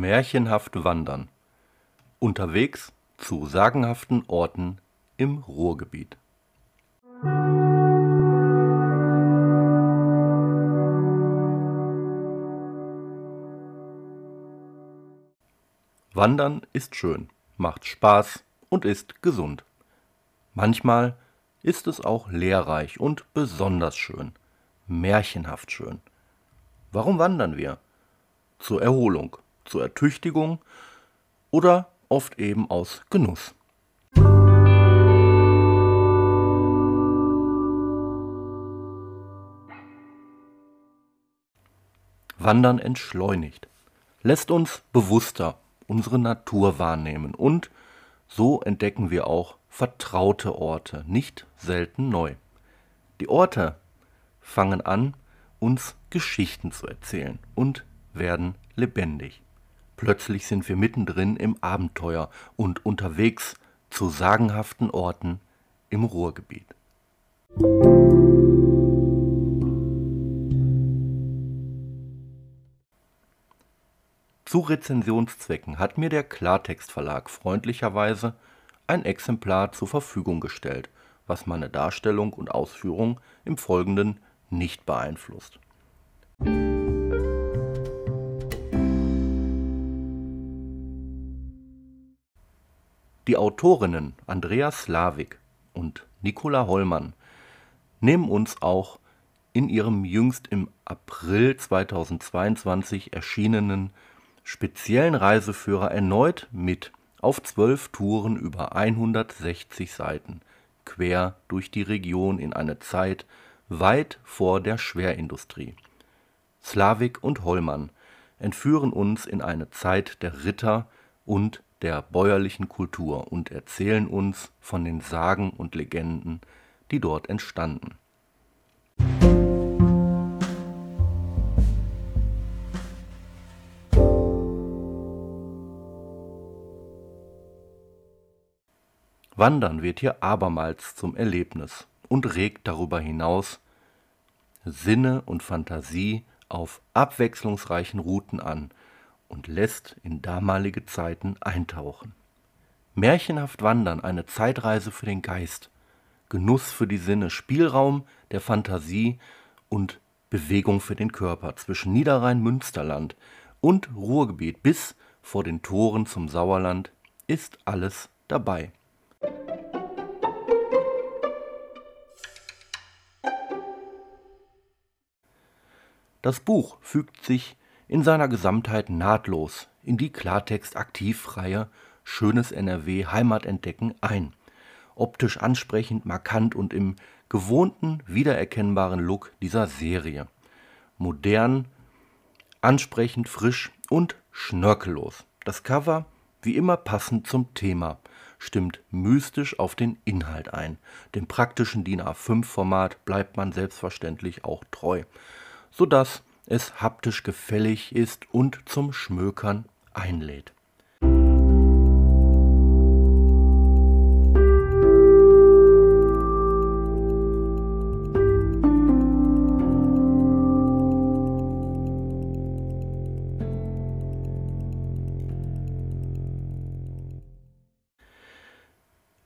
Märchenhaft wandern. Unterwegs zu sagenhaften Orten im Ruhrgebiet. Wandern ist schön, macht Spaß und ist gesund. Manchmal ist es auch lehrreich und besonders schön, märchenhaft schön. Warum wandern wir? Zur Erholung, zur Ertüchtigung oder oft eben aus Genuss. Wandern entschleunigt, lässt uns bewusster unsere Natur wahrnehmen und so entdecken wir auch vertraute Orte, nicht selten neu. Die Orte fangen an, uns Geschichten zu erzählen und werden lebendig. Plötzlich sind wir mittendrin im Abenteuer und unterwegs zu sagenhaften Orten im Ruhrgebiet. Zu Rezensionszwecken hat mir der Klartext Verlag freundlicherweise ein Exemplar zur Verfügung gestellt, was meine Darstellung und Ausführung im Folgenden nicht beeinflusst. Die Autorinnen Andrea Slavik und Nicola Hollmann nehmen uns auch in ihrem jüngst im April 2022 erschienenen speziellen Reiseführer erneut mit auf zwölf Touren über 160 Seiten quer durch die Region in eine Zeit weit vor der Schwerindustrie. Slavik und Hollmann entführen uns in eine Zeit der Ritter und der bäuerlichen Kultur und erzählen uns von den Sagen und Legenden, die dort entstanden. Wandern wird hier abermals zum Erlebnis und regt darüber hinaus Sinne und Fantasie auf abwechslungsreichen Routen an und lässt in damalige Zeiten eintauchen. Märchenhaft wandern, eine Zeitreise für den Geist, Genuss für die Sinne, Spielraum der Fantasie und Bewegung für den Körper zwischen Niederrhein-Münsterland und Ruhrgebiet bis vor den Toren zum Sauerland ist alles dabei. Das Buch fügt sich in seiner Gesamtheit nahtlos in die Klartext-Aktivreihe Schönes NRW Heimat entdecken ein. Optisch ansprechend, markant und im gewohnten, wiedererkennbaren Look dieser Serie. Modern, ansprechend, frisch und schnörkellos. Das Cover, wie immer passend zum Thema, stimmt mystisch auf den Inhalt ein. Dem praktischen DIN A5-Format bleibt man selbstverständlich auch treu sodass es haptisch gefällig ist und zum Schmökern einlädt.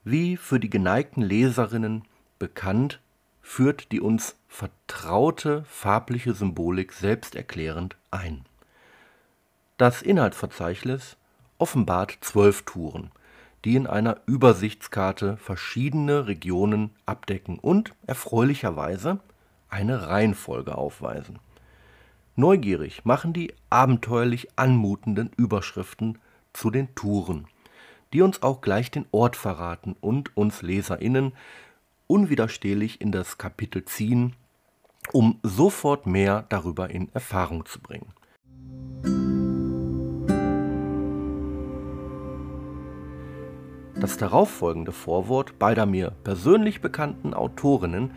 Wie für die geneigten Leserinnen bekannt, führt die uns vertraute farbliche Symbolik selbsterklärend ein. Das Inhaltsverzeichnis offenbart zwölf Touren, die in einer Übersichtskarte verschiedene Regionen abdecken und erfreulicherweise eine Reihenfolge aufweisen. Neugierig machen die abenteuerlich anmutenden Überschriften zu den Touren, die uns auch gleich den Ort verraten und uns Leserinnen unwiderstehlich in das Kapitel ziehen, um sofort mehr darüber in Erfahrung zu bringen. Das darauffolgende Vorwort beider mir persönlich bekannten Autorinnen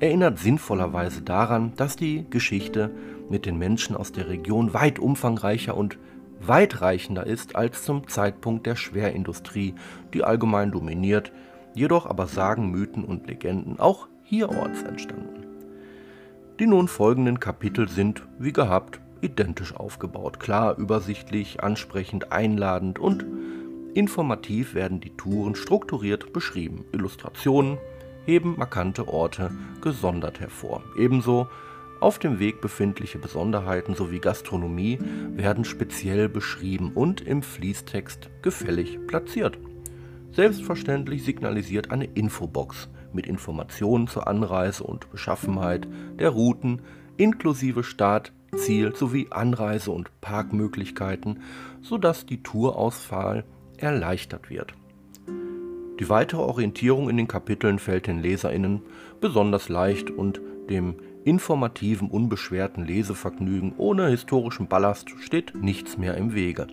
erinnert sinnvollerweise daran, dass die Geschichte mit den Menschen aus der Region weit umfangreicher und weitreichender ist als zum Zeitpunkt der Schwerindustrie, die allgemein dominiert jedoch aber Sagen, Mythen und Legenden auch hierorts entstanden. Die nun folgenden Kapitel sind, wie gehabt, identisch aufgebaut. Klar, übersichtlich, ansprechend, einladend und informativ werden die Touren strukturiert beschrieben. Illustrationen heben markante Orte gesondert hervor. Ebenso auf dem Weg befindliche Besonderheiten sowie Gastronomie werden speziell beschrieben und im Fließtext gefällig platziert. Selbstverständlich signalisiert eine Infobox mit Informationen zur Anreise und Beschaffenheit der Routen inklusive Start, Ziel sowie Anreise- und Parkmöglichkeiten, sodass die Tourauswahl erleichtert wird. Die weitere Orientierung in den Kapiteln fällt den LeserInnen besonders leicht und dem informativen, unbeschwerten Lesevergnügen ohne historischen Ballast steht nichts mehr im Wege,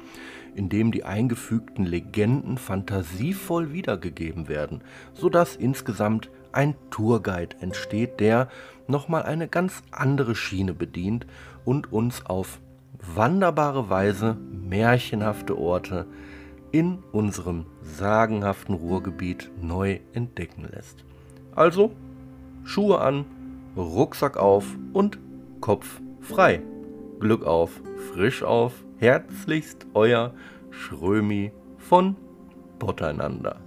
indem die eingefügten Legenden fantasievoll wiedergegeben werden, sodass insgesamt ein Tourguide entsteht, der nochmal eine ganz andere Schiene bedient und uns auf wunderbare Weise märchenhafte Orte in unserem sagenhaften Ruhrgebiet neu entdecken lässt. Also Schuhe an, Rucksack auf und Kopf frei. Glück auf, frisch auf, herzlichst euer Schrömi von Potteinander.